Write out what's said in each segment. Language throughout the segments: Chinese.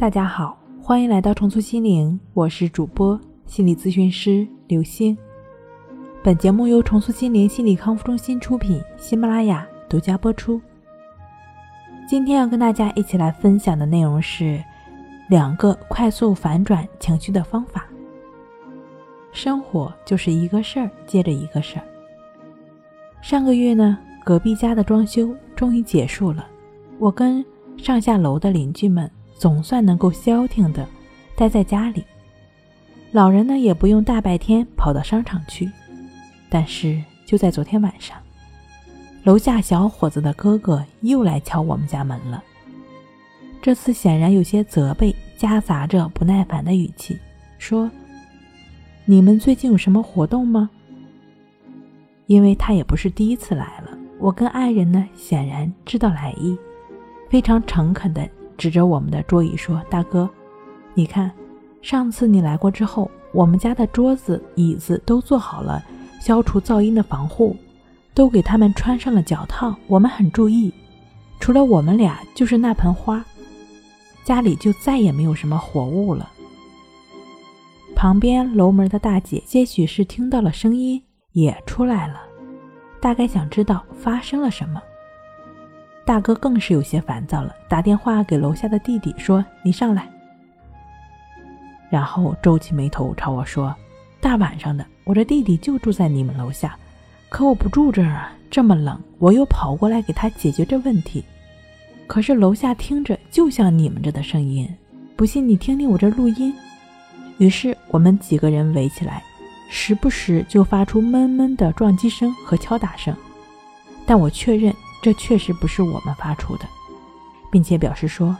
大家好，欢迎来到重塑心灵，我是主播心理咨询师刘星。本节目由重塑心灵心理康复中心出品，喜马拉雅独家播出。今天要跟大家一起来分享的内容是两个快速反转情绪的方法。生活就是一个事儿接着一个事儿。上个月呢，隔壁家的装修终于结束了，我跟上下楼的邻居们总算能够消停的待在家里。老人呢也不用大白天跑到商场去。但是就在昨天晚上，楼下小伙子的哥哥又来敲我们家门了。这次显然有些责备，夹杂着不耐烦的语气，说：“你们最近有什么活动吗？”因为他也不是第一次来了，我跟爱人呢显然知道来意，非常诚恳的指着我们的桌椅说：“大哥，你看，上次你来过之后，我们家的桌子、椅子都做好了。”消除噪音的防护，都给他们穿上了脚套。我们很注意，除了我们俩，就是那盆花，家里就再也没有什么活物了。旁边楼门的大姐些许是听到了声音，也出来了，大概想知道发生了什么。大哥更是有些烦躁了，打电话给楼下的弟弟说：“你上来。”然后皱起眉头朝我说。大晚上的，我这弟弟就住在你们楼下，可我不住这儿啊，这么冷，我又跑过来给他解决这问题。可是楼下听着就像你们这的声音，不信你听听我这录音。于是我们几个人围起来，时不时就发出闷闷的撞击声和敲打声，但我确认这确实不是我们发出的，并且表示说，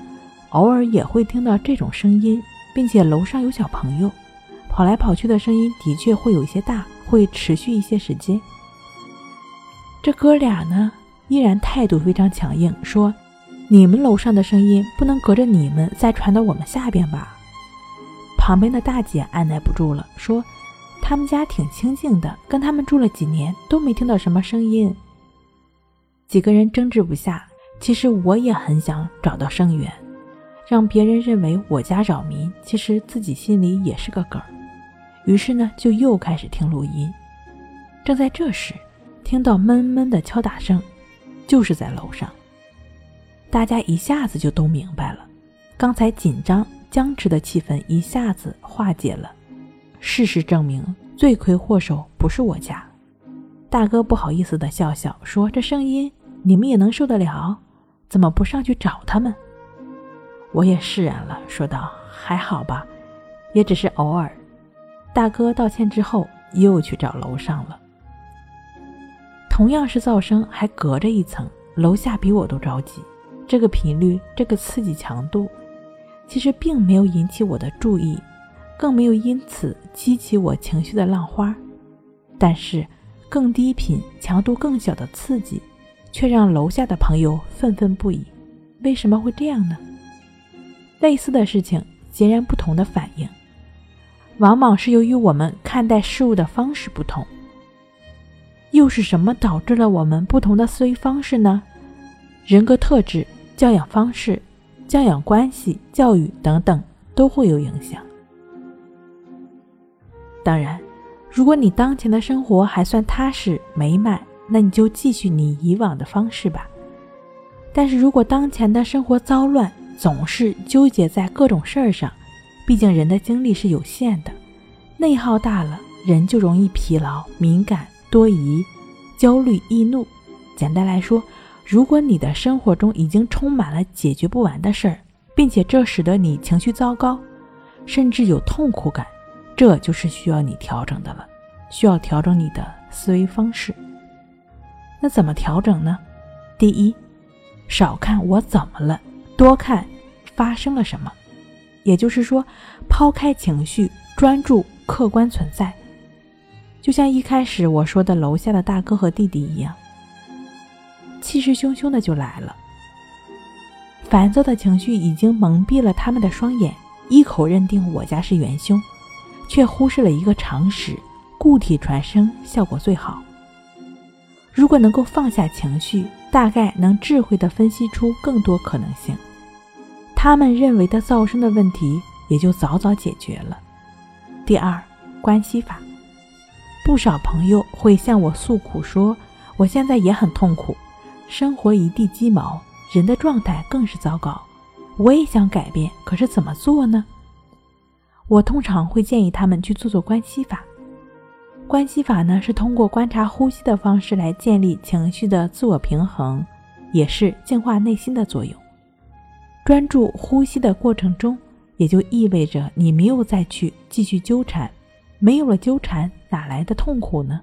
偶尔也会听到这种声音，并且楼上有小朋友。跑来跑去的声音的确会有一些大，会持续一些时间。这哥俩呢，依然态度非常强硬，说：“你们楼上的声音不能隔着你们再传到我们下边吧？”旁边的大姐按耐不住了，说：“他们家挺清静的，跟他们住了几年都没听到什么声音。”几个人争执不下，其实我也很想找到声源，让别人认为我家扰民，其实自己心里也是个梗。于是呢，就又开始听录音。正在这时，听到闷闷的敲打声，就是在楼上。大家一下子就都明白了，刚才紧张僵持的气氛一下子化解了。事实证明，罪魁祸首不是我家。大哥不好意思的笑笑说：“这声音你们也能受得了？怎么不上去找他们？”我也释然了，说道：“还好吧，也只是偶尔。”大哥道歉之后，又去找楼上了。同样是噪声，还隔着一层，楼下比我都着急。这个频率，这个刺激强度，其实并没有引起我的注意，更没有因此激起我情绪的浪花。但是，更低频、强度更小的刺激，却让楼下的朋友愤愤不已。为什么会这样呢？类似的事情，截然不同的反应。往往是由于我们看待事物的方式不同，又是什么导致了我们不同的思维方式呢？人格特质、教养方式、教养关系、教育等等都会有影响。当然，如果你当前的生活还算踏实美满，那你就继续你以往的方式吧。但是如果当前的生活糟乱，总是纠结在各种事儿上，毕竟人的精力是有限的，内耗大了，人就容易疲劳、敏感、多疑、焦虑、易怒。简单来说，如果你的生活中已经充满了解决不完的事儿，并且这使得你情绪糟糕，甚至有痛苦感，这就是需要你调整的了，需要调整你的思维方式。那怎么调整呢？第一，少看我怎么了，多看发生了什么。也就是说，抛开情绪，专注客观存在。就像一开始我说的，楼下的大哥和弟弟一样，气势汹汹的就来了。烦躁的情绪已经蒙蔽了他们的双眼，一口认定我家是元凶，却忽视了一个常识：固体传声效果最好。如果能够放下情绪，大概能智慧的分析出更多可能性。他们认为的噪声的问题也就早早解决了。第二，关系法。不少朋友会向我诉苦说，我现在也很痛苦，生活一地鸡毛，人的状态更是糟糕。我也想改变，可是怎么做呢？我通常会建议他们去做做关系法。关系法呢，是通过观察呼吸的方式来建立情绪的自我平衡，也是净化内心的作用。专注呼吸的过程中，也就意味着你没有再去继续纠缠，没有了纠缠，哪来的痛苦呢？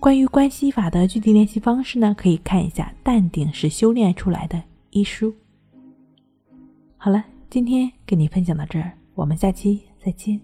关于关系法的具体练习方式呢，可以看一下《淡定是修炼出来的》一书。好了，今天跟你分享到这儿，我们下期再见。